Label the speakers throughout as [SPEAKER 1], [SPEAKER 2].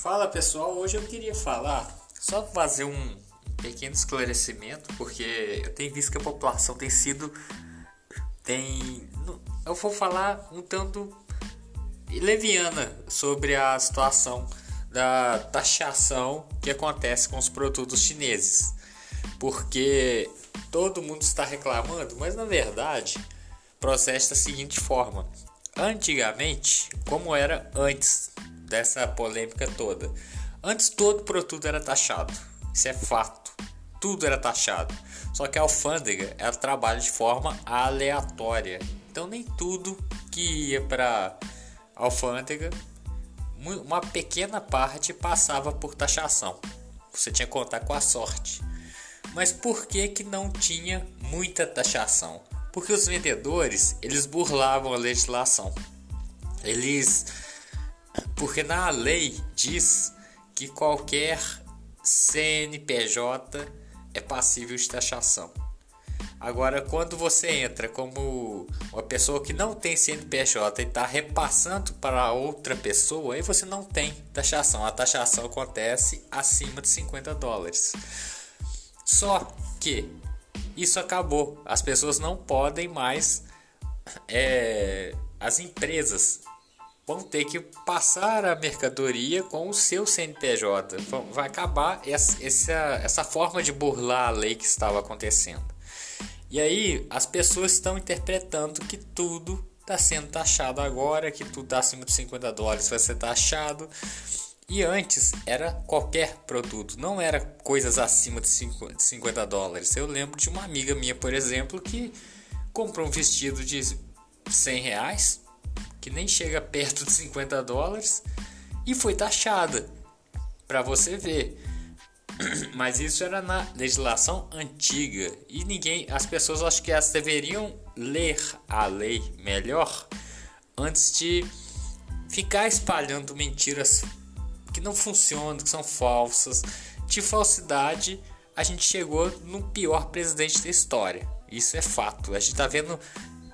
[SPEAKER 1] Fala pessoal, hoje eu queria falar, só fazer um pequeno esclarecimento, porque eu tenho visto que a população tem sido. tem. Eu vou falar um tanto leviana sobre a situação da taxação que acontece com os produtos chineses. Porque todo mundo está reclamando, mas na verdade processa da seguinte forma: antigamente, como era antes dessa polêmica toda, antes todo produto era taxado, isso é fato, tudo era taxado. Só que a alfândega ela trabalha de forma aleatória, então nem tudo que ia para alfândega, uma pequena parte passava por taxação. Você tinha que contar com a sorte. Mas por que que não tinha muita taxação? Porque os vendedores, eles burlavam a legislação. Eles porque na lei diz que qualquer CNPJ é passível de taxação. Agora, quando você entra como uma pessoa que não tem CNPJ e está repassando para outra pessoa, aí você não tem taxação. A taxação acontece acima de 50 dólares. Só que isso acabou. As pessoas não podem mais. É, as empresas vão ter que passar a mercadoria com o seu CNPJ. Vai acabar essa, essa, essa forma de burlar a lei que estava acontecendo. E aí as pessoas estão interpretando que tudo está sendo taxado agora, que tudo está acima de 50 dólares vai ser taxado. E antes era qualquer produto, não era coisas acima de 50 dólares. Eu lembro de uma amiga minha, por exemplo, que comprou um vestido de 100 reais, que nem chega perto de 50 dólares, e foi taxada. Para você ver. Mas isso era na legislação antiga e ninguém, as pessoas acho que elas deveriam ler a lei melhor antes de ficar espalhando mentiras que não funcionam, que são falsas. De falsidade, a gente chegou no pior presidente da história. Isso é fato. A gente tá vendo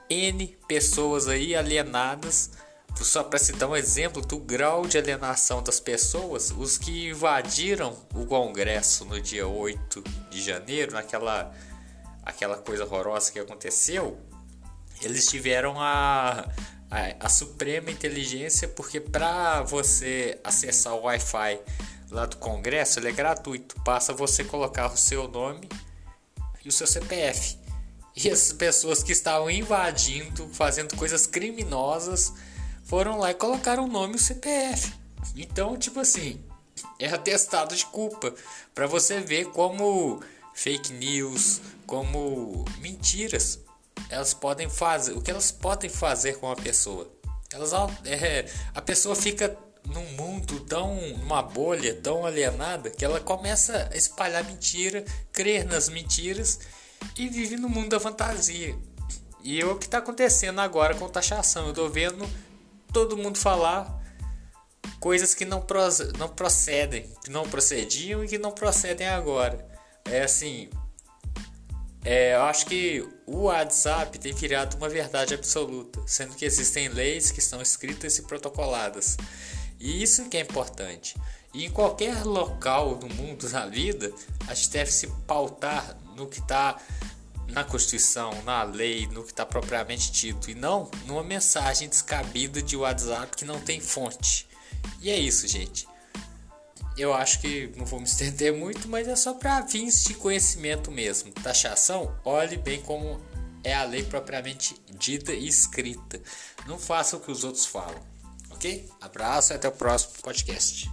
[SPEAKER 1] N pessoas aí alienadas. Só para citar um exemplo do grau de alienação das pessoas, os que invadiram o Congresso no dia 8 de janeiro, naquela aquela coisa horrorosa que aconteceu, eles tiveram a, a, a suprema inteligência, porque para você acessar o Wi-Fi lá do Congresso, ele é gratuito. Basta você colocar o seu nome e o seu CPF. E as pessoas que estavam invadindo, fazendo coisas criminosas, foram lá e colocaram o nome e o CPF. Então, tipo assim, é atestado de culpa para você ver como fake news, como mentiras elas podem fazer, o que elas podem fazer com a pessoa. Elas é, a pessoa fica num mundo tão numa bolha tão alienada que ela começa a espalhar mentira, crer nas mentiras e vive no mundo da fantasia. E é o que está acontecendo agora com taxação. Eu estou vendo todo mundo falar coisas que não, não procedem, que não procediam e que não procedem agora. É assim, é, eu acho que o WhatsApp tem virado uma verdade absoluta, sendo que existem leis que estão escritas e protocoladas. E isso que é importante. E em qualquer local do mundo, na vida, a gente deve se pautar no que está na Constituição, na lei, no que está propriamente dito, e não numa mensagem descabida de WhatsApp que não tem fonte. E é isso, gente eu acho que não vou me estender muito, mas é só para fins de conhecimento mesmo. Taxação, olhe bem como é a lei propriamente dita e escrita. Não faça o que os outros falam. Ok? Abraço e até o próximo podcast.